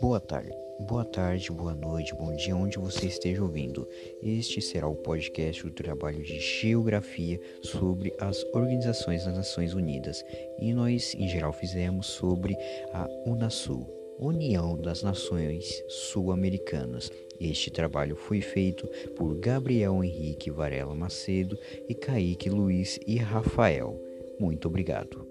Boa tarde, boa tarde, boa noite, bom dia, onde você esteja ouvindo. Este será o podcast do trabalho de geografia sobre as organizações das Nações Unidas e nós, em geral, fizemos sobre a Unasul, União das Nações Sul-Americanas. Este trabalho foi feito por Gabriel Henrique Varela Macedo e Kaique Luiz e Rafael. Muito obrigado.